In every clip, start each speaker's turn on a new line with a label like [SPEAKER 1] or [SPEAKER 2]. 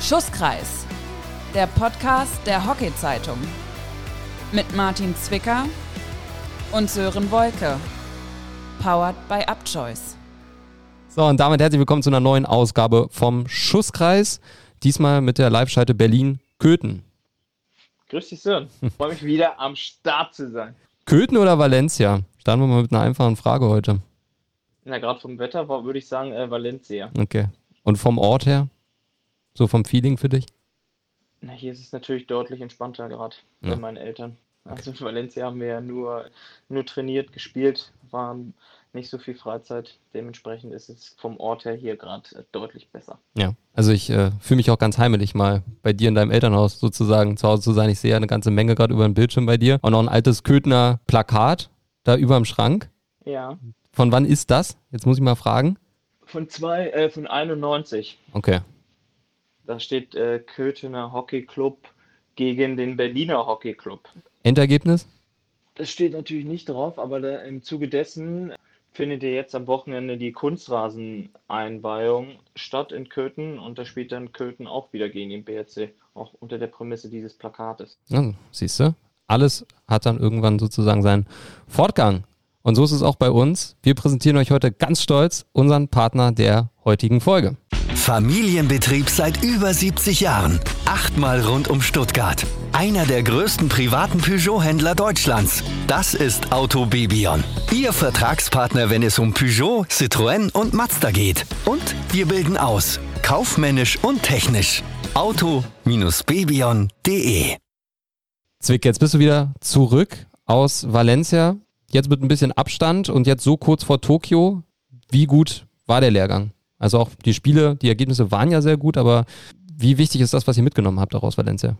[SPEAKER 1] Schusskreis, der Podcast der Hockey-Zeitung. Mit Martin Zwicker und Sören Wolke. Powered by Upchoice.
[SPEAKER 2] So, und damit herzlich willkommen zu einer neuen Ausgabe vom Schusskreis. Diesmal mit der Live-Schalte Berlin-Köthen.
[SPEAKER 3] Grüß dich, Sören. Ich freue mich wieder am Start zu sein.
[SPEAKER 2] Köthen oder Valencia? Starten wir mal mit einer einfachen Frage heute.
[SPEAKER 3] Na, gerade vom Wetter war- würde ich sagen äh, Valencia.
[SPEAKER 2] Okay. Und vom Ort her? So vom Feeling für dich?
[SPEAKER 3] Na, hier ist es natürlich deutlich entspannter gerade
[SPEAKER 2] Ja.
[SPEAKER 3] bei meinen Eltern. Also in Valencia haben wir ja nur, nur trainiert, gespielt, war nicht so viel Freizeit. Dementsprechend ist es vom Ort her hier gerade äh, deutlich besser.
[SPEAKER 2] Ja. Also ich äh, fühle mich auch ganz heimelig mal bei dir in deinem Elternhaus sozusagen zu Hause zu sein. Ich sehe ja eine ganze Menge gerade über den Bildschirm bei dir. Auch noch ein altes Köthner Plakat da über dem Schrank.
[SPEAKER 3] Ja.
[SPEAKER 2] Von wann ist das? Jetzt muss ich mal fragen.
[SPEAKER 3] Von zwei, äh, von 91.
[SPEAKER 2] Okay.
[SPEAKER 3] Da steht äh, Köthener Hockey Club gegen den Berliner Hockey Club.
[SPEAKER 2] Endergebnis?
[SPEAKER 3] Das steht natürlich nicht drauf, aber da, im Zuge dessen findet ja jetzt am Wochenende die Kunstraseneinweihung statt in Köthen und da spielt dann Köthen auch wieder gegen den BRC, auch unter der Prämisse dieses Plakates.
[SPEAKER 2] Ja, siehst du? Alles hat dann irgendwann sozusagen seinen Fortgang. Und so ist es auch bei uns. Wir präsentieren euch heute ganz stolz unseren Partner der heutigen Folge.
[SPEAKER 4] Familienbetrieb seit über 70 Jahren. Achtmal rund um Stuttgart. Einer der größten privaten Peugeot-Händler Deutschlands. Das ist Auto Bebion. Ihr Vertragspartner, wenn es um Peugeot, Citroën und Mazda geht. Und wir bilden aus. Kaufmännisch und technisch. Auto-bebion.de
[SPEAKER 2] Zwick, jetzt bist du wieder zurück aus Valencia. Jetzt mit ein bisschen Abstand und jetzt so kurz vor Tokio. Wie gut war der Lehrgang? Also auch die Spiele, die Ergebnisse waren ja sehr gut, aber wie wichtig ist das, was ihr mitgenommen habt daraus Valencia?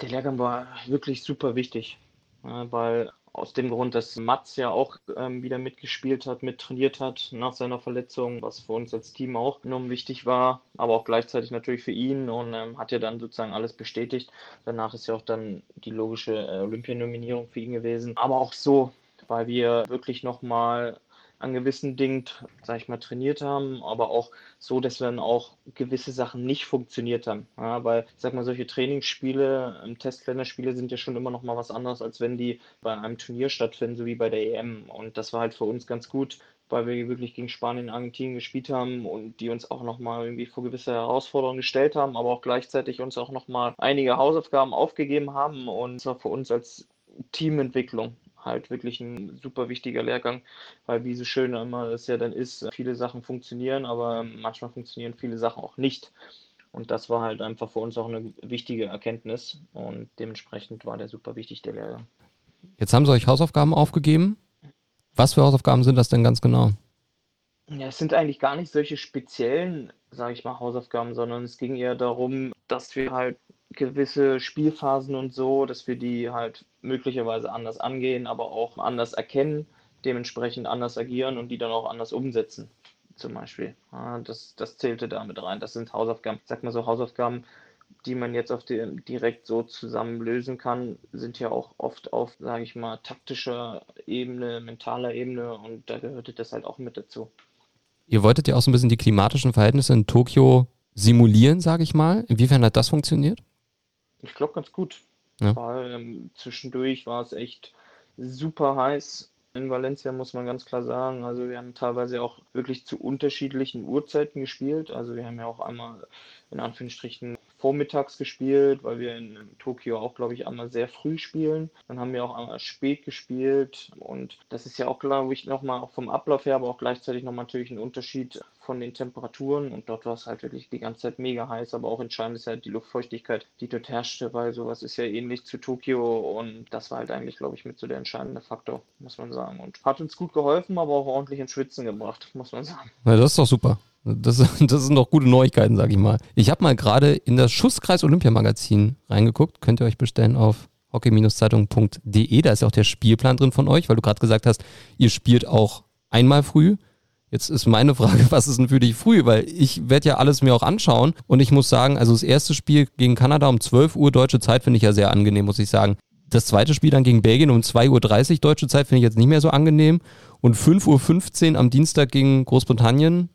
[SPEAKER 3] Der Lehrgang war wirklich super wichtig, weil aus dem Grund, dass Mats ja auch ähm, wieder mitgespielt hat, mittrainiert hat nach seiner Verletzung, was für uns als Team auch enorm wichtig war, aber auch gleichzeitig natürlich für ihn und ähm, hat ja dann sozusagen alles bestätigt. Danach ist ja auch dann die logische äh, Olympianominierung für ihn gewesen. Aber auch so, weil wir wirklich nochmal an gewissen Dingen, sag ich mal, trainiert haben, aber auch so, dass dann auch gewisse Sachen nicht funktioniert haben. Ja, weil, ich sag mal, solche Trainingsspiele, ähm, Testländerspiele sind ja schon immer noch mal was anderes, als wenn die bei einem Turnier stattfinden, so wie bei der EM. Und das war halt für uns ganz gut, weil wir wirklich gegen Spanien, Argentinien gespielt haben und die uns auch noch mal irgendwie vor gewisse Herausforderungen gestellt haben, aber auch gleichzeitig uns auch noch mal einige Hausaufgaben aufgegeben haben. Und es war für uns als Teamentwicklung halt wirklich ein super wichtiger Lehrgang, weil wie so schön immer es ja dann ist, viele Sachen funktionieren, aber manchmal funktionieren viele Sachen auch nicht. Und das war halt einfach für uns auch eine wichtige Erkenntnis und dementsprechend war der super wichtig, der Lehrgang.
[SPEAKER 2] Jetzt haben sie euch Hausaufgaben aufgegeben. Was für Hausaufgaben sind das denn ganz genau?
[SPEAKER 3] Ja, es sind eigentlich gar nicht solche speziellen, sage ich mal, Hausaufgaben, sondern es ging eher darum, dass wir halt gewisse Spielphasen und so, dass wir die halt möglicherweise anders angehen, aber auch anders erkennen, dementsprechend anders agieren und die dann auch anders umsetzen, zum Beispiel. Das, das zählte damit rein. Das sind Hausaufgaben. Sag mal so, Hausaufgaben, die man jetzt auf den, direkt so zusammen lösen kann, sind ja auch oft auf, sage ich mal, taktischer Ebene, mentaler Ebene und da gehörte das halt auch mit dazu.
[SPEAKER 2] Ihr wolltet ja auch so ein bisschen die klimatischen Verhältnisse in Tokio simulieren, sage ich mal. Inwiefern hat das funktioniert?
[SPEAKER 3] Ich glaube ganz gut.
[SPEAKER 2] Ja.
[SPEAKER 3] Weil ähm, zwischendurch war es echt super heiß in Valencia, muss man ganz klar sagen. Also wir haben teilweise auch wirklich zu unterschiedlichen Uhrzeiten gespielt. Also wir haben ja auch einmal in Anführungsstrichen vormittags gespielt, weil wir in Tokio auch, glaube ich, einmal sehr früh spielen. Dann haben wir auch einmal spät gespielt und das ist ja auch, glaube ich, nochmal vom Ablauf her, aber auch gleichzeitig nochmal natürlich ein Unterschied von den Temperaturen und dort war es halt wirklich die ganze Zeit mega heiß, aber auch entscheidend ist halt die Luftfeuchtigkeit, die dort herrschte, weil sowas ist ja ähnlich zu Tokio und das war halt eigentlich, glaube ich, mit so der entscheidende Faktor, muss man sagen. Und hat uns gut geholfen, aber auch ordentlich ins Schwitzen gebracht, muss man sagen.
[SPEAKER 2] Na, das ist doch super. Das, das sind doch gute Neuigkeiten, sage ich mal. Ich habe mal gerade in das Schusskreis Olympiamagazin reingeguckt. Könnt ihr euch bestellen auf hockey-zeitung.de. Da ist ja auch der Spielplan drin von euch, weil du gerade gesagt hast, ihr spielt auch einmal früh. Jetzt ist meine Frage, was ist denn für dich früh? Weil ich werde ja alles mir auch anschauen und ich muss sagen, also das erste Spiel gegen Kanada um 12 Uhr deutsche Zeit finde ich ja sehr angenehm, muss ich sagen. Das zweite Spiel dann gegen Belgien um 2.30 Uhr deutsche Zeit finde ich jetzt nicht mehr so angenehm. Und 5.15 Uhr am Dienstag gegen Großbritannien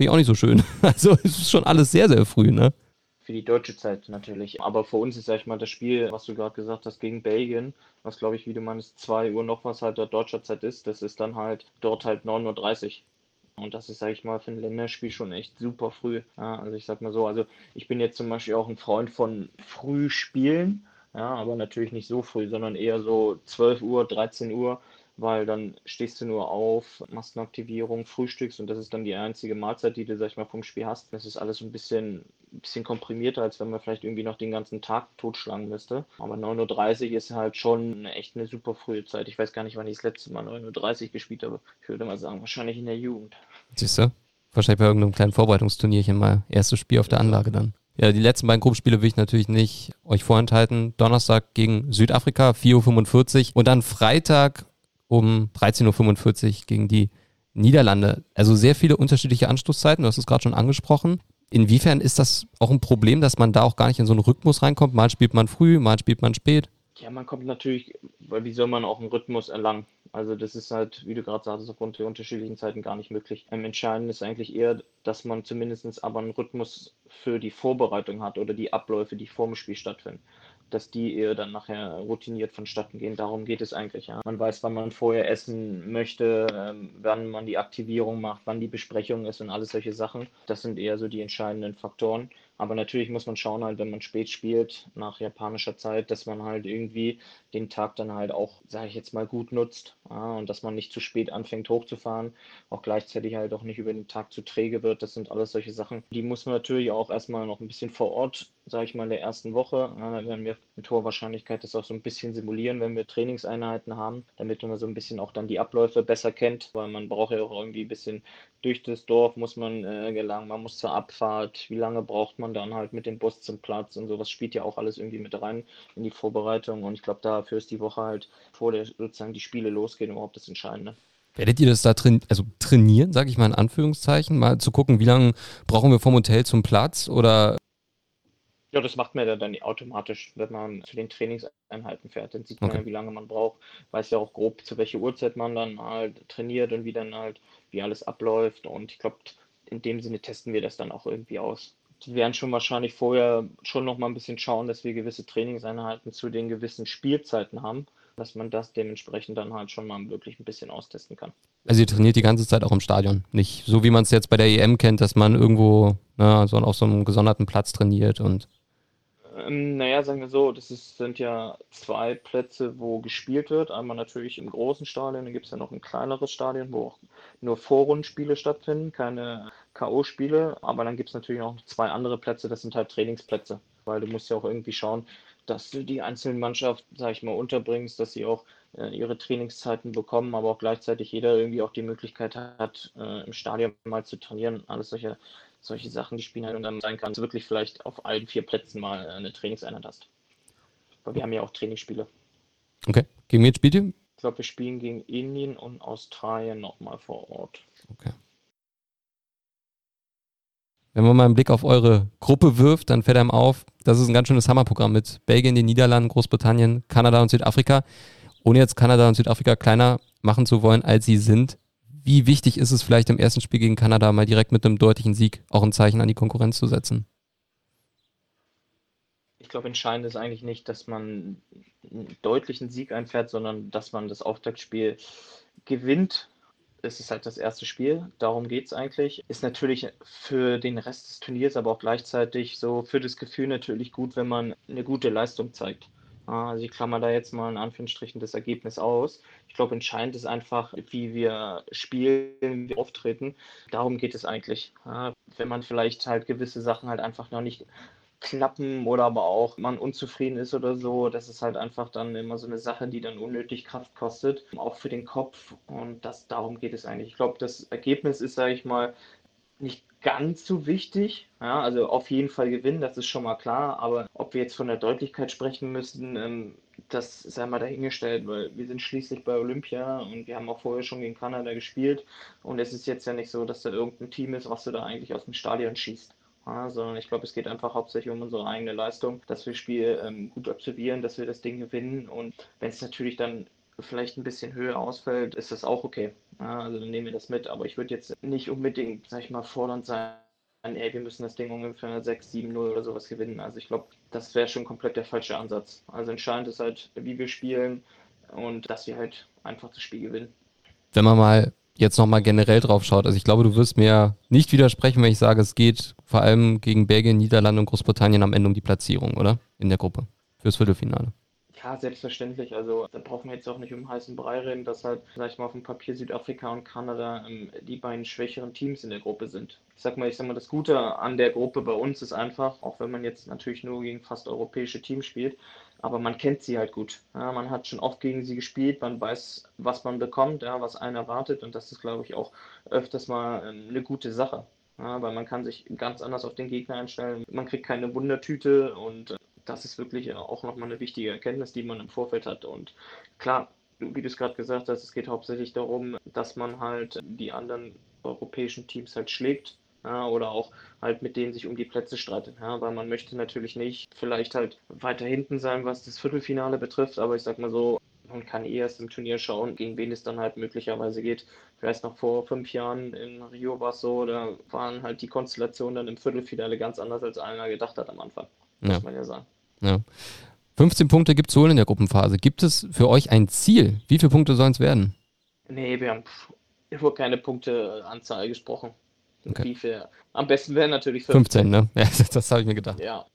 [SPEAKER 2] finde ich auch nicht so schön. Also es ist schon alles sehr, sehr früh, ne?
[SPEAKER 3] Für die deutsche Zeit natürlich. Aber für uns ist, sag ich mal, das Spiel, was du gerade gesagt hast, gegen Belgien, was glaube ich, wie du meinst, 2 Uhr noch was halt der deutscher Zeit ist, das ist dann halt dort halt 9.30 Uhr. Und das ist, sage ich mal, für ein Länderspiel schon echt super früh. Ja, also ich sag mal so, also ich bin jetzt zum Beispiel auch ein Freund von früh spielen, ja, aber natürlich nicht so früh, sondern eher so 12 Uhr, 13 Uhr, weil dann stehst du nur auf, machst eine Aktivierung, frühstückst und das ist dann die einzige Mahlzeit, die du, sag ich mal, vom Spiel hast. Das ist alles ein bisschen, bisschen komprimierter, als wenn man vielleicht irgendwie noch den ganzen Tag totschlagen müsste. Aber 9.30 Uhr ist halt schon echt eine super frühe Zeit. Ich weiß gar nicht, wann ich das letzte Mal 9.30 Uhr gespielt habe. Ich würde mal sagen, wahrscheinlich in der Jugend.
[SPEAKER 2] Siehst du? Wahrscheinlich bei irgendeinem kleinen Vorbereitungsturnierchen mal. Erstes Spiel auf der Anlage dann. Ja, die letzten beiden Gruppenspiele will ich natürlich nicht euch vorenthalten. Donnerstag gegen Südafrika, 4.45 Uhr und dann Freitag um 13.45 Uhr gegen die Niederlande. Also sehr viele unterschiedliche Anstoßzeiten, du hast es gerade schon angesprochen. Inwiefern ist das auch ein Problem, dass man da auch gar nicht in so einen Rhythmus reinkommt? Mal spielt man früh, mal spielt man spät.
[SPEAKER 3] Ja, man kommt natürlich, weil wie soll man auch einen Rhythmus erlangen? Also das ist halt, wie du gerade sagst, aufgrund der unterschiedlichen Zeiten gar nicht möglich. Am entscheidenden ist eigentlich eher, dass man zumindest aber einen Rhythmus für die Vorbereitung hat oder die Abläufe, die vor dem Spiel stattfinden dass die eher dann nachher routiniert vonstatten gehen. Darum geht es eigentlich. Ja. Man weiß, wann man vorher essen möchte, ähm, wann man die Aktivierung macht, wann die Besprechung ist und alles solche Sachen. Das sind eher so die entscheidenden Faktoren. Aber natürlich muss man schauen, halt, wenn man spät spielt, nach japanischer Zeit, dass man halt irgendwie den Tag dann halt auch, sage ich jetzt mal, gut nutzt. Ja, und dass man nicht zu spät anfängt hochzufahren, auch gleichzeitig halt auch nicht über den Tag zu träge wird. Das sind alles solche Sachen. Die muss man natürlich auch erstmal noch ein bisschen vor Ort, sage ich mal, in der ersten Woche. Ja, da werden wir mit hoher Wahrscheinlichkeit das auch so ein bisschen simulieren, wenn wir Trainingseinheiten haben, damit man so ein bisschen auch dann die Abläufe besser kennt, weil man braucht ja auch irgendwie ein bisschen durch das Dorf muss man äh, gelangen, man muss zur Abfahrt, wie lange braucht man dann halt mit dem Bus zum Platz und sowas spielt ja auch alles irgendwie mit rein in die Vorbereitung und ich glaube, dafür ist die Woche halt, vor der sozusagen die Spiele losgehen, überhaupt das Entscheidende.
[SPEAKER 2] Werdet ihr das da train also trainieren, sage ich mal in Anführungszeichen, mal zu gucken, wie lange brauchen wir vom Hotel zum Platz oder
[SPEAKER 3] ja, das macht man ja dann automatisch, wenn man zu den Trainingseinheiten fährt. Dann sieht man okay. ja, wie lange man braucht, weiß ja auch grob, zu welcher Uhrzeit man dann halt trainiert und wie dann halt, wie alles abläuft. Und ich glaube, in dem Sinne testen wir das dann auch irgendwie aus. Wir werden schon wahrscheinlich vorher schon noch mal ein bisschen schauen, dass wir gewisse Trainingseinheiten zu den gewissen Spielzeiten haben, dass man das dementsprechend dann halt schon mal wirklich ein bisschen austesten kann.
[SPEAKER 2] Also ihr trainiert die ganze Zeit auch im Stadion, nicht so wie man es jetzt bei der EM kennt, dass man irgendwo na, ne, so auf so einem gesonderten Platz trainiert und
[SPEAKER 3] naja, sagen wir so, das ist, sind ja zwei Plätze, wo gespielt wird. Einmal natürlich im großen Stadion, dann gibt es ja noch ein kleineres Stadion, wo auch nur Vorrundenspiele stattfinden, keine K.O.-Spiele. Aber dann gibt es natürlich noch zwei andere Plätze, das sind halt Trainingsplätze, weil du musst ja auch irgendwie schauen, dass du die einzelnen Mannschaften, sag ich mal, unterbringst, dass sie auch ihre Trainingszeiten bekommen, aber auch gleichzeitig jeder irgendwie auch die Möglichkeit hat, äh, im Stadion mal zu trainieren. Alles solche solche Sachen, die spielen halt und dann sein kann, dass du wirklich vielleicht auf allen vier Plätzen mal äh, eine Trainingseinheit hast. Weil wir haben ja auch Trainingsspiele.
[SPEAKER 2] Okay. Gegen wen spielt ihr?
[SPEAKER 3] Ich glaube, wir spielen gegen Indien und Australien nochmal vor Ort.
[SPEAKER 2] Okay. Wenn man mal einen Blick auf eure Gruppe wirft, dann fällt einem auf, das ist ein ganz schönes Hammerprogramm mit Belgien, den Niederlanden, Großbritannien, Kanada und Südafrika. Ohne jetzt Kanada und Südafrika kleiner machen zu wollen, als sie sind, wie wichtig ist es vielleicht im ersten Spiel gegen Kanada mal direkt mit einem deutlichen Sieg auch ein Zeichen an die Konkurrenz zu setzen?
[SPEAKER 3] Ich glaube, entscheidend ist eigentlich nicht, dass man einen deutlichen Sieg einfährt, sondern dass man das Auftaktspiel gewinnt. Es ist halt das erste Spiel, darum geht es eigentlich. Ist natürlich für den Rest des Turniers, aber auch gleichzeitig so für das Gefühl natürlich gut, wenn man eine gute Leistung zeigt. Also ich klammer da jetzt mal in Anführungsstrichen das Ergebnis aus. Ich glaube, entscheidend ist einfach, wie wir spielen, wie wir auftreten. Darum geht es eigentlich. Wenn man vielleicht halt gewisse Sachen halt einfach noch nicht klappen oder aber auch man unzufrieden ist oder so, das ist halt einfach dann immer so eine Sache, die dann unnötig Kraft kostet, auch für den Kopf. Und das darum geht es eigentlich. Ich glaube, das Ergebnis ist, sage ich mal, nicht ganz so wichtig. Ja, also auf jeden Fall gewinnen, das ist schon mal klar. Aber ob wir jetzt von der Deutlichkeit sprechen müssen, ähm, das sei mal dahingestellt, weil wir sind schließlich bei Olympia und wir haben auch vorher schon gegen Kanada gespielt. Und es ist jetzt ja nicht so, dass da irgendein Team ist, was du da eigentlich aus dem Stadion schießt. Ja, sondern ich glaube, es geht einfach hauptsächlich um unsere eigene Leistung, dass wir Spiel ähm, gut absolvieren, dass wir das Ding gewinnen. Und wenn es natürlich dann vielleicht ein bisschen höher ausfällt, ist das auch okay. Also dann nehmen wir das mit. Aber ich würde jetzt nicht unbedingt, sag ich mal, fordernd sein, ey, wir müssen das Ding ungefähr 6, 7, 0 oder sowas gewinnen. Also ich glaube, das wäre schon komplett der falsche Ansatz. Also entscheidend ist halt, wie wir spielen und dass wir halt einfach das Spiel gewinnen.
[SPEAKER 2] Wenn man mal jetzt nochmal generell drauf schaut, also ich glaube, du wirst mir nicht widersprechen, wenn ich sage, es geht vor allem gegen Belgien, Niederlande und Großbritannien am Ende um die Platzierung, oder? In der Gruppe. Fürs Viertelfinale.
[SPEAKER 3] Ja, selbstverständlich. Also da brauchen wir jetzt auch nicht um heißen Brei reden, dass halt, sag ich mal, auf dem Papier Südafrika und Kanada ähm, die beiden schwächeren Teams in der Gruppe sind. Ich sag mal, ich sag mal, das Gute an der Gruppe bei uns ist einfach, auch wenn man jetzt natürlich nur gegen fast europäische Teams spielt, aber man kennt sie halt gut. Ja, man hat schon oft gegen sie gespielt, man weiß, was man bekommt, ja, was einen erwartet und das ist, glaube ich, auch öfters mal ähm, eine gute Sache. Ja, weil man kann sich ganz anders auf den Gegner einstellen. Man kriegt keine Wundertüte und das ist wirklich auch nochmal eine wichtige Erkenntnis, die man im Vorfeld hat. Und klar, wie du es gerade gesagt hast, es geht hauptsächlich darum, dass man halt die anderen europäischen Teams halt schlägt. Ja, oder auch halt mit denen sich um die Plätze streitet. Ja, weil man möchte natürlich nicht vielleicht halt weiter hinten sein, was das Viertelfinale betrifft, aber ich sag mal so, man kann eh erst im Turnier schauen, gegen wen es dann halt möglicherweise geht. Ich weiß noch vor fünf Jahren in Rio war es so, da waren halt die Konstellationen dann im Viertelfinale ganz anders, als einer gedacht hat am Anfang. Ja. Muss man ja sagen.
[SPEAKER 2] Ja. 15 Punkte gibt es wohl in der Gruppenphase. Gibt es für euch ein Ziel? Wie viele Punkte sollen es werden?
[SPEAKER 3] Nee, wir haben über keine Punkteanzahl gesprochen. Okay. Wie viel? Am besten wären natürlich
[SPEAKER 2] 15. 15, ne? Ja, das, das habe ich mir gedacht.
[SPEAKER 3] Ja.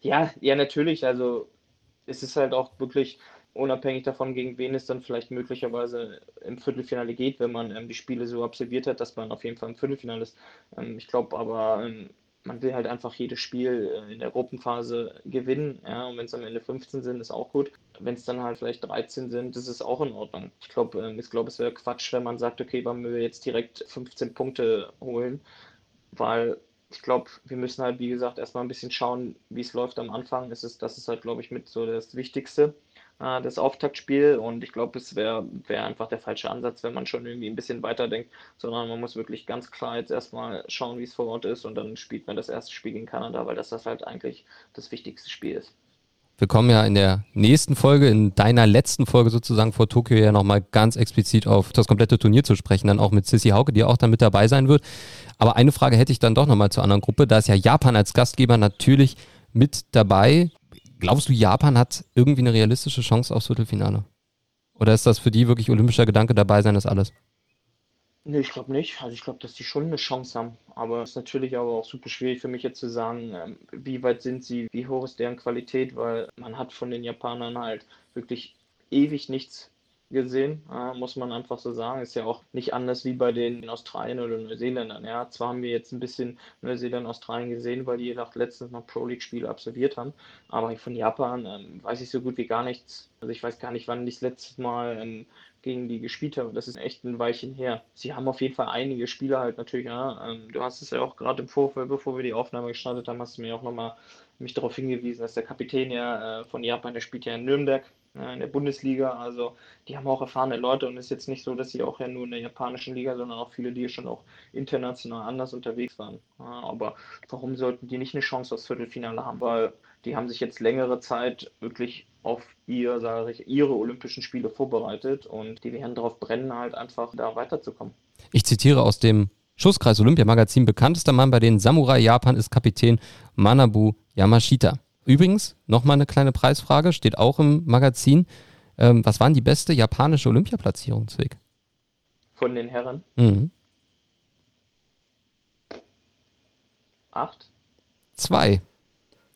[SPEAKER 3] ja, ja, natürlich. Also es ist halt auch wirklich unabhängig davon, gegen wen es dann vielleicht möglicherweise im Viertelfinale geht, wenn man ähm, die Spiele so absolviert hat, dass man auf jeden Fall im Viertelfinale ist. Ähm, ich glaube aber, ähm, man will halt einfach jedes Spiel äh, in der Gruppenphase gewinnen. Ja, und wenn es am Ende 15 sind, ist auch gut. Wenn es dann halt vielleicht 13 sind, ist es auch in Ordnung. Ich glaube, ähm, ich glaube, es wäre Quatsch, wenn man sagt, okay, wollen wir jetzt direkt 15 Punkte holen, weil ich glaube, wir müssen halt, wie gesagt, erstmal ein bisschen schauen, wie es läuft am Anfang. Das ist, das ist halt, glaube ich, mit so das Wichtigste äh, das Auftaktspiel. Und ich glaube, es wäre wär einfach der falsche Ansatz, wenn man schon irgendwie ein bisschen weiterdenkt, sondern man muss wirklich ganz klar jetzt erstmal schauen, wie es vor Ort ist und dann spielt man das erste Spiel gegen Kanada, weil das, das halt eigentlich das wichtigste Spiel ist.
[SPEAKER 2] Wir kommen ja in der nächsten Folge, in deiner letzten Folge sozusagen vor Tokio ja nochmal ganz explizit auf das komplette Turnier zu sprechen, dann auch mit Sissy Hauke, die auch dann mit dabei sein wird. Aber eine Frage hätte ich dann doch nochmal zur anderen Gruppe. Da ist ja Japan als Gastgeber natürlich mit dabei. Glaubst du, Japan hat irgendwie eine realistische Chance aufs Viertelfinale? Oder ist das für die wirklich olympischer Gedanke dabei sein, ist alles?
[SPEAKER 3] Nee, ich glaube nicht. Also ich glaube, dass die schon eine Chance haben. Aber es ist natürlich aber auch super schwierig für mich jetzt zu sagen, ähm, wie weit sind sie, wie hoch ist deren Qualität, weil man hat von den Japanern halt wirklich ewig nichts gesehen, äh, muss man einfach so sagen. Ist ja auch nicht anders wie bei den Australien oder Neuseeländern. Ja, zwar haben wir jetzt ein bisschen Neuseeland, Australien gesehen, weil die nach letztens noch Pro League Spiele absolviert haben, aber von Japan ähm, weiß ich so gut wie gar nichts. Also ich weiß gar nicht, wann ich das letzte Mal ähm, gegen die gespielt habe. Das ist echt ein Weilchen her. Sie haben auf jeden Fall einige Spieler halt natürlich. Ja, ähm, du hast es ja auch gerade im Vorfeld, bevor wir die Aufnahme gestartet haben, hast du mir auch nochmal mich darauf hingewiesen, dass der Kapitän ja äh, von Japan, der spielt ja in Nürnberg in der Bundesliga. Also die haben auch erfahrene Leute und es ist jetzt nicht so, dass sie auch ja nur in der japanischen Liga, sondern auch viele, die schon auch international anders unterwegs waren. Aber warum sollten die nicht eine Chance aufs Viertelfinale haben? Weil die haben sich jetzt längere Zeit wirklich auf ihr, sage ich, ihre Olympischen Spiele vorbereitet und die werden darauf brennen, halt einfach da weiterzukommen.
[SPEAKER 2] Ich zitiere aus dem Schusskreis Olympiamagazin, bekanntester Mann bei den Samurai Japan ist Kapitän Manabu Yamashita. Übrigens, nochmal eine kleine Preisfrage, steht auch im Magazin. Ähm, was waren die beste japanische Olympiaplatzierung, Zwick?
[SPEAKER 3] Von den Herren? Mhm. Acht?
[SPEAKER 2] Zwei.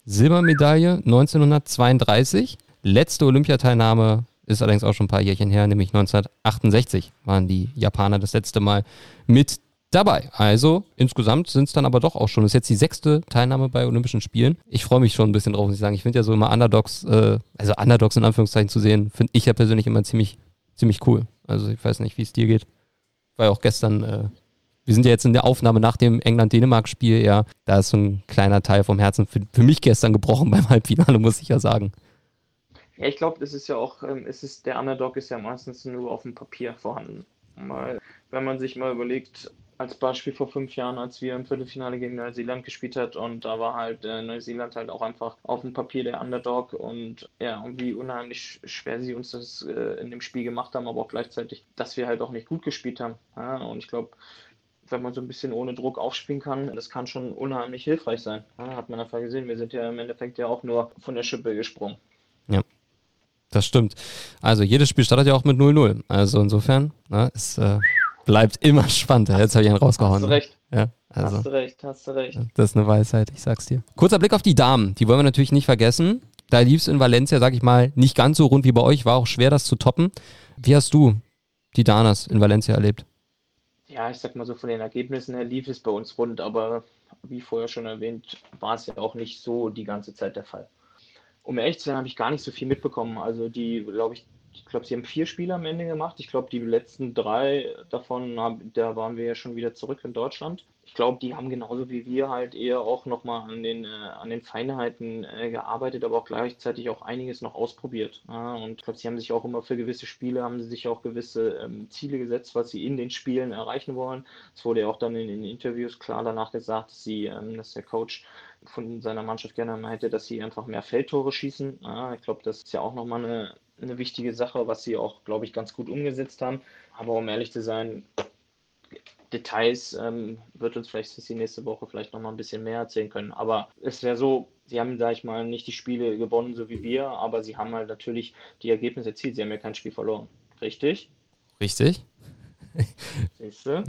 [SPEAKER 2] Silbermedaille 1932. Letzte Olympiateilnahme ist allerdings auch schon ein paar Jährchen her, nämlich 1968 waren die Japaner das letzte Mal mit dabei. Also insgesamt sind es dann aber doch auch schon. Das ist jetzt die sechste Teilnahme bei Olympischen Spielen. Ich freue mich schon ein bisschen drauf, muss ich sagen. Ich finde ja so immer Underdogs, äh, also Underdogs in Anführungszeichen zu sehen, finde ich ja persönlich immer ziemlich, ziemlich cool. Also ich weiß nicht, wie es dir geht. War ja auch gestern, äh, wir sind ja jetzt in der Aufnahme nach dem England-Dänemark-Spiel, ja, da ist so ein kleiner Teil vom Herzen für, für mich gestern gebrochen beim Halbfinale, muss ich ja sagen.
[SPEAKER 3] Ja, ich glaube, es ist ja auch, ähm, es ist, der Underdog ist ja meistens nur auf dem Papier vorhanden. Mal, wenn man sich mal überlegt, als Beispiel vor fünf Jahren, als wir im Viertelfinale gegen Neuseeland gespielt hat und da war halt äh, Neuseeland halt auch einfach auf dem Papier der Underdog und ja, und wie unheimlich schwer sie uns das äh, in dem Spiel gemacht haben, aber auch gleichzeitig, dass wir halt auch nicht gut gespielt haben. Ja? Und ich glaube, wenn man so ein bisschen ohne Druck aufspielen kann, das kann schon unheimlich hilfreich sein. Ja, hat man einfach gesehen. Wir sind ja im Endeffekt ja auch nur von der Schippe gesprungen.
[SPEAKER 2] Ja. Das stimmt. Also jedes Spiel startet ja auch mit 0-0. Also insofern, na, ne, es äh, bleibt immer spannend. Jetzt habe ich einen rausgehauen. Hast
[SPEAKER 3] du recht.
[SPEAKER 2] Ja,
[SPEAKER 3] also, hast du recht, hast du recht.
[SPEAKER 2] Das ist eine Weisheit, ich sag's dir. Kurzer Blick auf die Damen. Die wollen wir natürlich nicht vergessen. Da lief es in Valencia, sag ich mal, nicht ganz so rund wie bei euch. War auch schwer, das zu toppen. Wie hast du die Danas in Valencia erlebt?
[SPEAKER 3] Ja, ich sag mal so, von den Ergebnissen her lief es bei uns rund, aber wie vorher schon erwähnt, war es ja auch nicht so die ganze Zeit der Fall. Um ehrlich zu sein, habe ich gar nicht so viel mitbekommen. Also die, glaube ich, ich glaube, sie haben vier Spiele am Ende gemacht. Ich glaube, die letzten drei davon, da waren wir ja schon wieder zurück in Deutschland. Ich glaube, die haben genauso wie wir halt eher auch nochmal an den, äh, an den Feinheiten äh, gearbeitet, aber auch gleichzeitig auch einiges noch ausprobiert. Ja, und ich glaube, sie haben sich auch immer für gewisse Spiele, haben sie sich auch gewisse ähm, Ziele gesetzt, was sie in den Spielen erreichen wollen. Es wurde ja auch dann in den Interviews klar danach gesagt, dass sie, ähm, dass der Coach von seiner Mannschaft gerne meinte, dass sie einfach mehr Feldtore schießen. Ja, ich glaube, das ist ja auch nochmal eine, eine wichtige Sache, was sie auch, glaube ich, ganz gut umgesetzt haben. Aber um ehrlich zu sein, Details ähm, wird uns vielleicht die nächste Woche vielleicht nochmal ein bisschen mehr erzählen können. Aber es wäre so, sie haben, sag ich mal, nicht die Spiele gewonnen, so wie wir, aber sie haben halt natürlich die Ergebnisse erzielt. Sie haben ja kein Spiel verloren. Richtig?
[SPEAKER 2] Richtig.
[SPEAKER 3] Siehst du?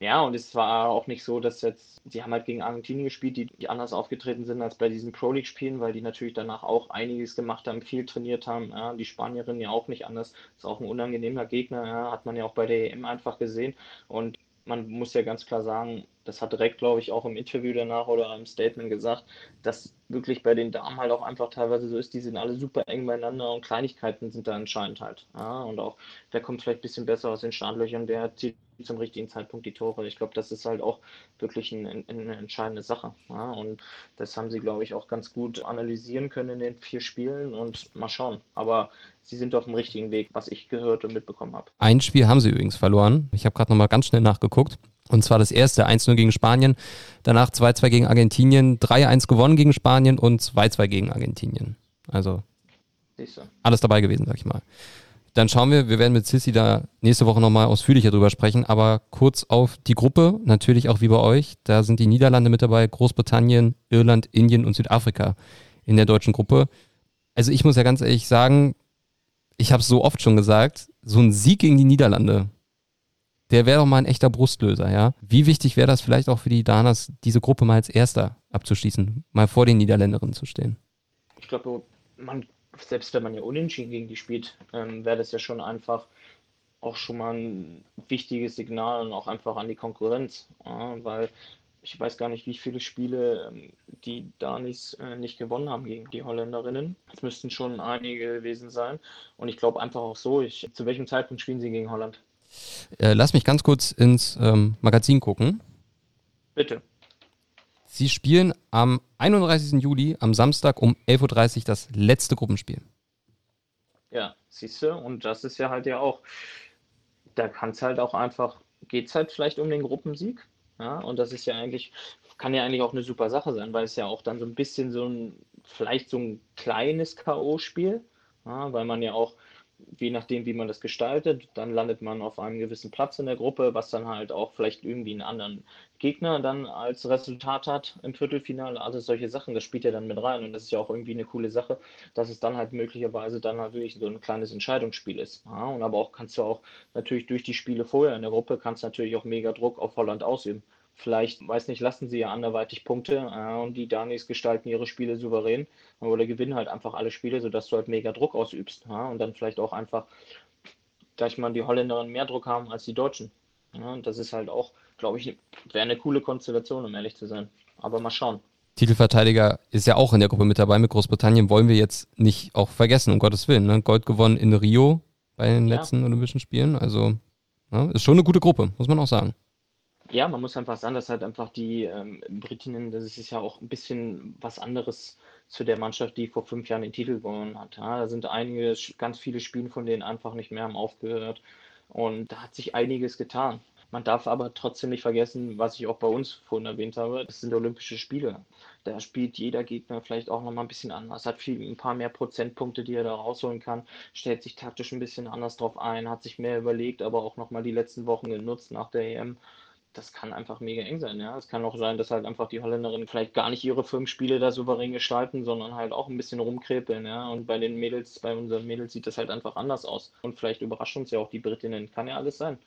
[SPEAKER 3] Ja, und es war auch nicht so, dass jetzt, sie haben halt gegen Argentinien gespielt, die, die anders aufgetreten sind als bei diesen Pro League-Spielen, weil die natürlich danach auch einiges gemacht haben, viel trainiert haben. Ja, die Spanierinnen ja auch nicht anders. Ist auch ein unangenehmer Gegner, ja, hat man ja auch bei der EM einfach gesehen. Und man muss ja ganz klar sagen, das hat direkt, glaube ich, auch im Interview danach oder im Statement gesagt, dass wirklich bei den Damen halt auch einfach teilweise so ist, die sind alle super eng beieinander und Kleinigkeiten sind da entscheidend halt. Ja, und auch, der kommt vielleicht ein bisschen besser aus den Startlöchern, der zieht zum richtigen Zeitpunkt die Tore. Ich glaube, das ist halt auch wirklich ein, eine entscheidende Sache. Ja, und das haben sie, glaube ich, auch ganz gut analysieren können in den vier Spielen und mal schauen. Aber sie sind auf dem richtigen Weg, was ich gehört und mitbekommen habe.
[SPEAKER 2] Ein Spiel haben sie übrigens verloren. Ich habe gerade nochmal ganz schnell nachgeguckt. Und zwar das erste 1-0 gegen Spanien, danach 2-2 gegen Argentinien, 3-1 gewonnen gegen Spanien und 2-2 gegen Argentinien. Also alles dabei gewesen, sag ich mal. Dann schauen wir, wir werden mit Sissy da nächste Woche nochmal ausführlicher drüber sprechen, aber kurz auf die Gruppe, natürlich auch wie bei euch. Da sind die Niederlande mit dabei, Großbritannien, Irland, Indien und Südafrika in der deutschen Gruppe. Also ich muss ja ganz ehrlich sagen, ich habe es so oft schon gesagt, so ein Sieg gegen die Niederlande, der wäre doch mal ein echter Brustlöser, ja. Wie wichtig wäre das vielleicht auch für die Danas, diese Gruppe mal als Erster abzuschließen, mal vor den Niederländerinnen zu stehen?
[SPEAKER 3] Ich glaube, man selbst wenn man ja unentschieden gegen die spielt, ähm, wäre das ja schon einfach auch schon mal ein wichtiges Signal und auch einfach an die Konkurrenz, ja, weil ich weiß gar nicht, wie viele Spiele ähm, die Danis äh, nicht gewonnen haben gegen die Holländerinnen. Es müssten schon einige gewesen sein. Und ich glaube einfach auch so, ich, zu welchem Zeitpunkt spielen sie gegen Holland?
[SPEAKER 2] Äh, lass mich ganz kurz ins ähm, Magazin gucken.
[SPEAKER 3] Bitte.
[SPEAKER 2] Sie spielen am 31. Juli, am Samstag um 11.30 Uhr das letzte Gruppenspiel.
[SPEAKER 3] Ja, siehst du, und das ist ja halt ja auch, da kann es halt auch einfach, geht es halt vielleicht um den Gruppensieg. Ja, und das ist ja eigentlich, kann ja eigentlich auch eine super Sache sein, weil es ja auch dann so ein bisschen so ein, vielleicht so ein kleines K.O.-Spiel, ja, weil man ja auch je nachdem, wie man das gestaltet, dann landet man auf einem gewissen Platz in der Gruppe, was dann halt auch vielleicht irgendwie einen anderen Gegner dann als Resultat hat im Viertelfinale. Also solche Sachen, das spielt ja dann mit rein und das ist ja auch irgendwie eine coole Sache, dass es dann halt möglicherweise dann wirklich so ein kleines Entscheidungsspiel ist. Ja, und aber auch kannst du auch natürlich durch die Spiele vorher in der Gruppe kannst du natürlich auch mega Druck auf Holland ausüben. Vielleicht, weiß nicht, lassen sie ja anderweitig Punkte äh, und die Danis gestalten ihre Spiele souverän oder gewinnen halt einfach alle Spiele, sodass du halt mega Druck ausübst ja, und dann vielleicht auch einfach, gleich mal die Holländerinnen mehr Druck haben als die Deutschen. Ja, und das ist halt auch, glaube ich, wäre eine coole Konstellation, um ehrlich zu sein. Aber mal schauen.
[SPEAKER 2] Titelverteidiger ist ja auch in der Gruppe mit dabei. Mit Großbritannien wollen wir jetzt nicht auch vergessen, um Gottes Willen. Ne? Gold gewonnen in Rio bei den letzten ja. Olympischen Spielen. Also ne? ist schon eine gute Gruppe, muss man auch sagen.
[SPEAKER 3] Ja, man muss einfach sagen, dass halt einfach die ähm, Britinnen, das ist ja auch ein bisschen was anderes zu der Mannschaft, die vor fünf Jahren den Titel gewonnen hat. Ja, da sind einige, ganz viele Spiele von denen einfach nicht mehr haben aufgehört. Und da hat sich einiges getan. Man darf aber trotzdem nicht vergessen, was ich auch bei uns vorhin erwähnt habe, das sind Olympische Spiele. Da spielt jeder Gegner vielleicht auch nochmal ein bisschen anders, hat viel, ein paar mehr Prozentpunkte, die er da rausholen kann, stellt sich taktisch ein bisschen anders drauf ein, hat sich mehr überlegt, aber auch nochmal die letzten Wochen genutzt nach der EM das kann einfach mega eng sein, ja. Es kann auch sein, dass halt einfach die Holländerinnen vielleicht gar nicht ihre fünf Spiele da souverän gestalten, sondern halt auch ein bisschen rumkrepeln, ja. Und bei den Mädels, bei unseren Mädels sieht das halt einfach anders aus. Und vielleicht überrascht uns ja auch die Britinnen. Kann ja alles sein.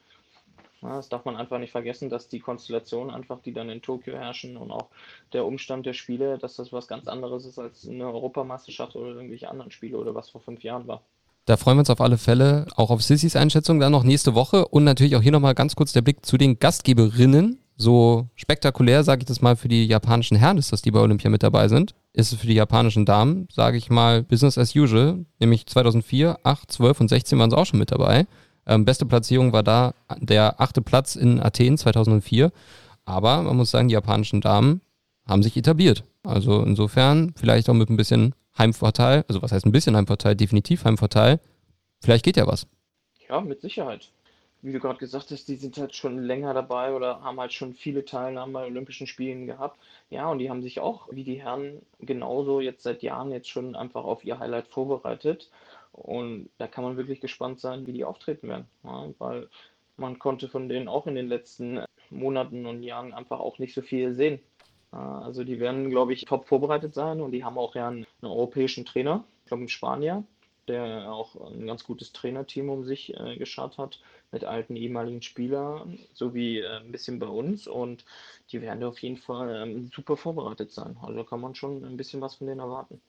[SPEAKER 3] Ja, das darf man einfach nicht vergessen, dass die Konstellation einfach, die dann in Tokio herrschen und auch der Umstand der Spiele, dass das was ganz anderes ist als eine Europameisterschaft oder irgendwelche anderen Spiele oder was vor fünf Jahren war.
[SPEAKER 2] Da freuen wir uns auf alle Fälle auch auf Sissys Einschätzung dann noch nächste Woche und natürlich auch hier nochmal ganz kurz der Blick zu den Gastgeberinnen. So spektakulär, sage ich das mal, für die japanischen Herren ist, dass die bei Olympia mit dabei sind. Ist es für die japanischen Damen, sage ich mal, Business as usual. Nämlich 2004, 8, 12 und 16 waren sie auch schon mit dabei. Ähm, beste Platzierung war da der achte Platz in Athen 2004. Aber man muss sagen, die japanischen Damen haben sich etabliert. Also insofern vielleicht auch mit ein bisschen Heimvorteil, also was heißt ein bisschen Heimvorteil, definitiv Heimvorteil. Vielleicht geht ja was.
[SPEAKER 3] Ja, mit Sicherheit. Wie du gerade gesagt hast, die sind halt schon länger dabei oder haben halt schon viele Teilnahmen bei Olympischen Spielen gehabt. Ja, und die haben sich auch, wie die Herren, genauso jetzt seit Jahren jetzt schon einfach auf ihr Highlight vorbereitet. Und da kann man wirklich gespannt sein, wie die auftreten werden. Ja, weil man konnte von denen auch in den letzten Monaten und Jahren einfach auch nicht so viel sehen. Also die werden, glaube ich, top vorbereitet sein und die haben auch ja einen, einen europäischen Trainer, ich glaube ein Spanier, der auch ein ganz gutes Trainerteam um sich äh, geschart hat mit alten ehemaligen Spielern, sowie äh, ein bisschen bei uns und die werden auf jeden Fall ähm, super vorbereitet sein. Also kann man schon ein bisschen was von denen erwarten.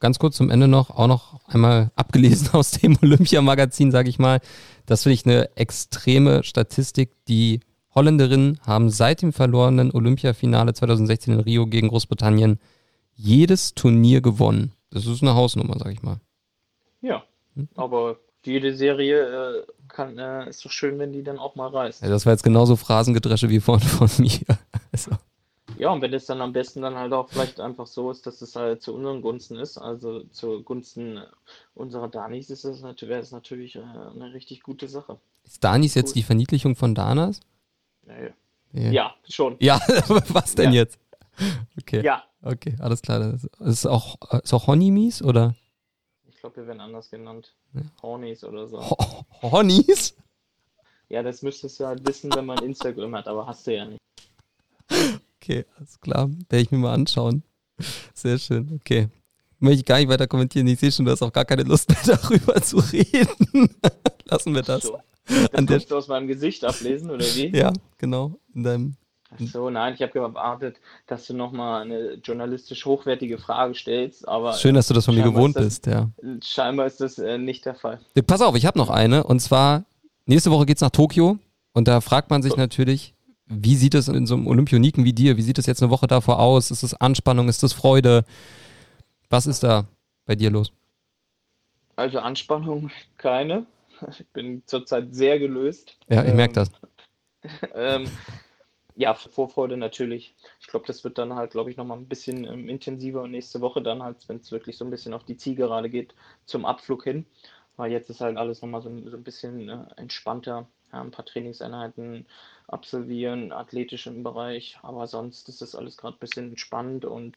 [SPEAKER 2] Ganz kurz zum Ende noch, auch noch einmal abgelesen aus dem Olympia-Magazin, sage ich mal. Das finde ich eine extreme Statistik, die Holländerinnen haben seit dem verlorenen Olympiafinale 2016 in Rio gegen Großbritannien jedes Turnier gewonnen. Das ist eine Hausnummer, sag ich mal.
[SPEAKER 3] Ja, hm? aber jede Serie äh, kann, äh, ist doch schön, wenn die dann auch mal reißt.
[SPEAKER 2] Ja, das war jetzt genauso Phrasengedresche wie vorhin von mir.
[SPEAKER 3] Also. Ja, und wenn es dann am besten dann halt auch vielleicht einfach so ist, dass es halt zu unseren Gunsten ist, also zu Gunsten unserer Danis, ist das natürlich, wäre es natürlich äh, eine richtig gute Sache.
[SPEAKER 2] Ist Danis jetzt die Verniedlichung von Danas?
[SPEAKER 3] Ja, ja schon.
[SPEAKER 2] Ja, was denn ja. jetzt? Okay.
[SPEAKER 3] Ja.
[SPEAKER 2] Okay, alles klar. Das ist auch, ist auch Honimies oder?
[SPEAKER 3] Ich glaube, wir werden anders genannt. Ja. Hornies oder so.
[SPEAKER 2] Ho Hornies?
[SPEAKER 3] Ja, das müsstest du halt wissen, wenn man Instagram hat, aber hast du ja nicht.
[SPEAKER 2] Okay, alles klar. Werde ich mir mal anschauen. Sehr schön, okay. Möchte ich gar nicht weiter kommentieren. Ich sehe schon, du hast auch gar keine Lust mehr darüber zu reden. Lassen wir das.
[SPEAKER 3] So. Das An kannst du aus meinem Gesicht ablesen, oder wie?
[SPEAKER 2] Ja, genau. In deinem
[SPEAKER 3] Ach so, nein, ich habe gewartet, dass du nochmal eine journalistisch hochwertige Frage stellst. Aber
[SPEAKER 2] Schön, dass du das von mir gewohnt
[SPEAKER 3] das,
[SPEAKER 2] bist, ja.
[SPEAKER 3] Scheinbar ist das äh, nicht der Fall.
[SPEAKER 2] Pass auf, ich habe noch eine. Und zwar, nächste Woche geht es nach Tokio. Und da fragt man sich so. natürlich, wie sieht es in so einem Olympioniken wie dir, wie sieht es jetzt eine Woche davor aus? Ist das Anspannung, ist das Freude? Was ist da bei dir los?
[SPEAKER 3] Also Anspannung keine. Ich bin zurzeit sehr gelöst.
[SPEAKER 2] Ja, ich ähm, merke das.
[SPEAKER 3] ähm, ja, Vorfreude natürlich. Ich glaube, das wird dann halt, glaube ich, nochmal ein bisschen ähm, intensiver und nächste Woche dann halt, wenn es wirklich so ein bisschen auf die Zielgerade geht, zum Abflug hin. Weil jetzt ist halt alles nochmal so, so ein bisschen äh, entspannter. Ja, ein paar Trainingseinheiten absolvieren, athletisch im Bereich. Aber sonst ist das alles gerade ein bisschen entspannt und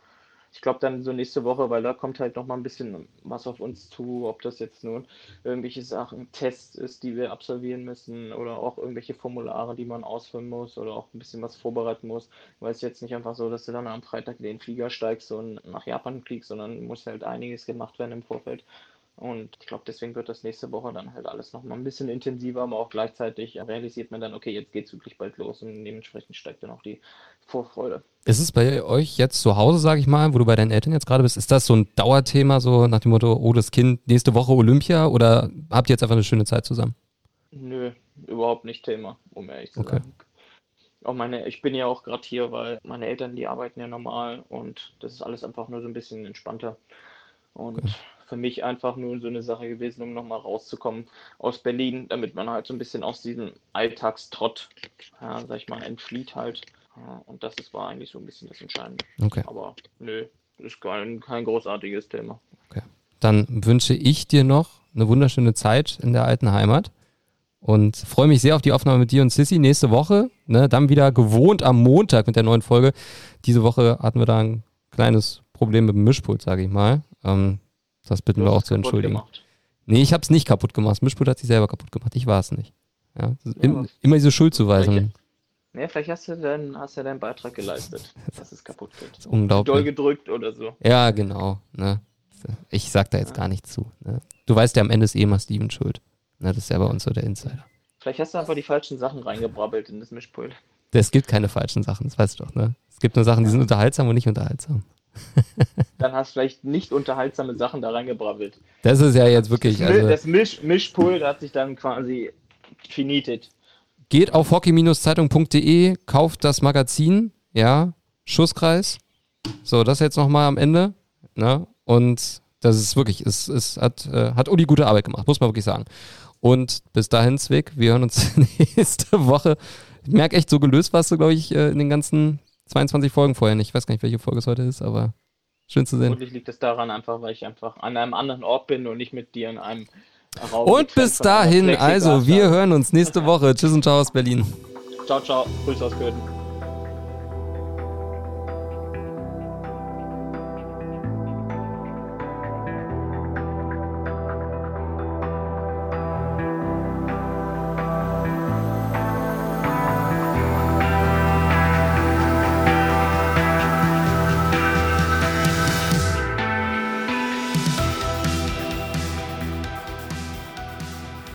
[SPEAKER 3] ich glaube dann so nächste Woche, weil da kommt halt noch mal ein bisschen was auf uns zu, ob das jetzt nun irgendwelche Sachen, Tests ist, die wir absolvieren müssen oder auch irgendwelche Formulare, die man ausfüllen muss oder auch ein bisschen was vorbereiten muss, weil es jetzt nicht einfach so, dass du dann am Freitag den Flieger steigst und nach Japan fliegst, sondern muss halt einiges gemacht werden im Vorfeld. Und ich glaube, deswegen wird das nächste Woche dann halt alles nochmal ein bisschen intensiver, aber auch gleichzeitig realisiert man dann, okay, jetzt geht es wirklich bald los und dementsprechend steigt dann auch die Vorfreude.
[SPEAKER 2] Ist es bei euch jetzt zu Hause, sage ich mal, wo du bei deinen Eltern jetzt gerade bist, ist das so ein Dauerthema, so nach dem Motto, oh, das Kind nächste Woche Olympia oder habt ihr jetzt einfach eine schöne Zeit zusammen?
[SPEAKER 3] Nö, überhaupt nicht Thema, um ehrlich zu okay. sagen. Auch meine, ich bin ja auch gerade hier, weil meine Eltern, die arbeiten ja normal und das ist alles einfach nur so ein bisschen entspannter. Und okay für mich einfach nur so eine Sache gewesen, um nochmal rauszukommen aus Berlin, damit man halt so ein bisschen aus diesem Alltagstrott, ja, sag ich mal, entflieht halt. Ja, und das ist, war eigentlich so ein bisschen das Entscheidende.
[SPEAKER 2] Okay.
[SPEAKER 3] Aber nö, ist kein, kein großartiges Thema.
[SPEAKER 2] Okay. Dann wünsche ich dir noch eine wunderschöne Zeit in der alten Heimat und freue mich sehr auf die Aufnahme mit dir und Sissy nächste Woche. Ne, dann wieder gewohnt am Montag mit der neuen Folge. Diese Woche hatten wir da ein kleines Problem mit dem Mischpult, sage ich mal. Ähm, das bitten wir auch zu entschuldigen. Gemacht. Nee, ich habe es nicht kaputt gemacht. Das Mischpult hat sich selber kaputt gemacht. Ich war es nicht. Ja, ja immer diese Schuldzuweisung.
[SPEAKER 3] Ja, vielleicht hast du, dann, hast du deinen Beitrag geleistet, dass es kaputt geht.
[SPEAKER 2] Das ist unglaublich.
[SPEAKER 3] Doll gedrückt oder so.
[SPEAKER 2] Ja, genau. Ne? Ich sag da jetzt gar nicht zu. Ne? Du weißt ja, am Ende ist eh immer Steven schuld. Ne? Das ist ja bei uns so der Insider.
[SPEAKER 3] Vielleicht hast du einfach die falschen Sachen reingebrabbelt in das Mischpult.
[SPEAKER 2] Es gibt keine falschen Sachen, das weißt du doch. Ne? Es gibt nur Sachen, die sind unterhaltsam und nicht unterhaltsam.
[SPEAKER 3] Dann hast du vielleicht nicht unterhaltsame Sachen da reingebrabbelt.
[SPEAKER 2] Das ist ja jetzt wirklich.
[SPEAKER 3] Das,
[SPEAKER 2] Also,
[SPEAKER 3] das Misch Mischpult hat sich dann quasi finitet.
[SPEAKER 2] geht auf hockey-zeitung.de, kauft das Magazin, ja, Schusskreis. So, das jetzt nochmal am Ende. Ne? Und das ist wirklich, es, es hat, äh, hat Uli gute Arbeit gemacht, muss man wirklich sagen. Und bis dahin, Zwick, wir hören uns nächste Woche. Ich merke echt, so gelöst warst du, glaube ich, äh, in den ganzen 22 Folgen vorher nicht. Ich weiß gar nicht, welche Folge es heute ist, aber schön zu sehen.
[SPEAKER 3] Vermutlich liegt es daran einfach, weil ich einfach an einem anderen Ort bin und nicht mit dir in einem Raum.
[SPEAKER 2] Und bis dahin, also, wir hören uns nächste Woche. Tschüss und ciao aus Berlin.
[SPEAKER 3] Ciao, ciao. Grüße aus Köthen.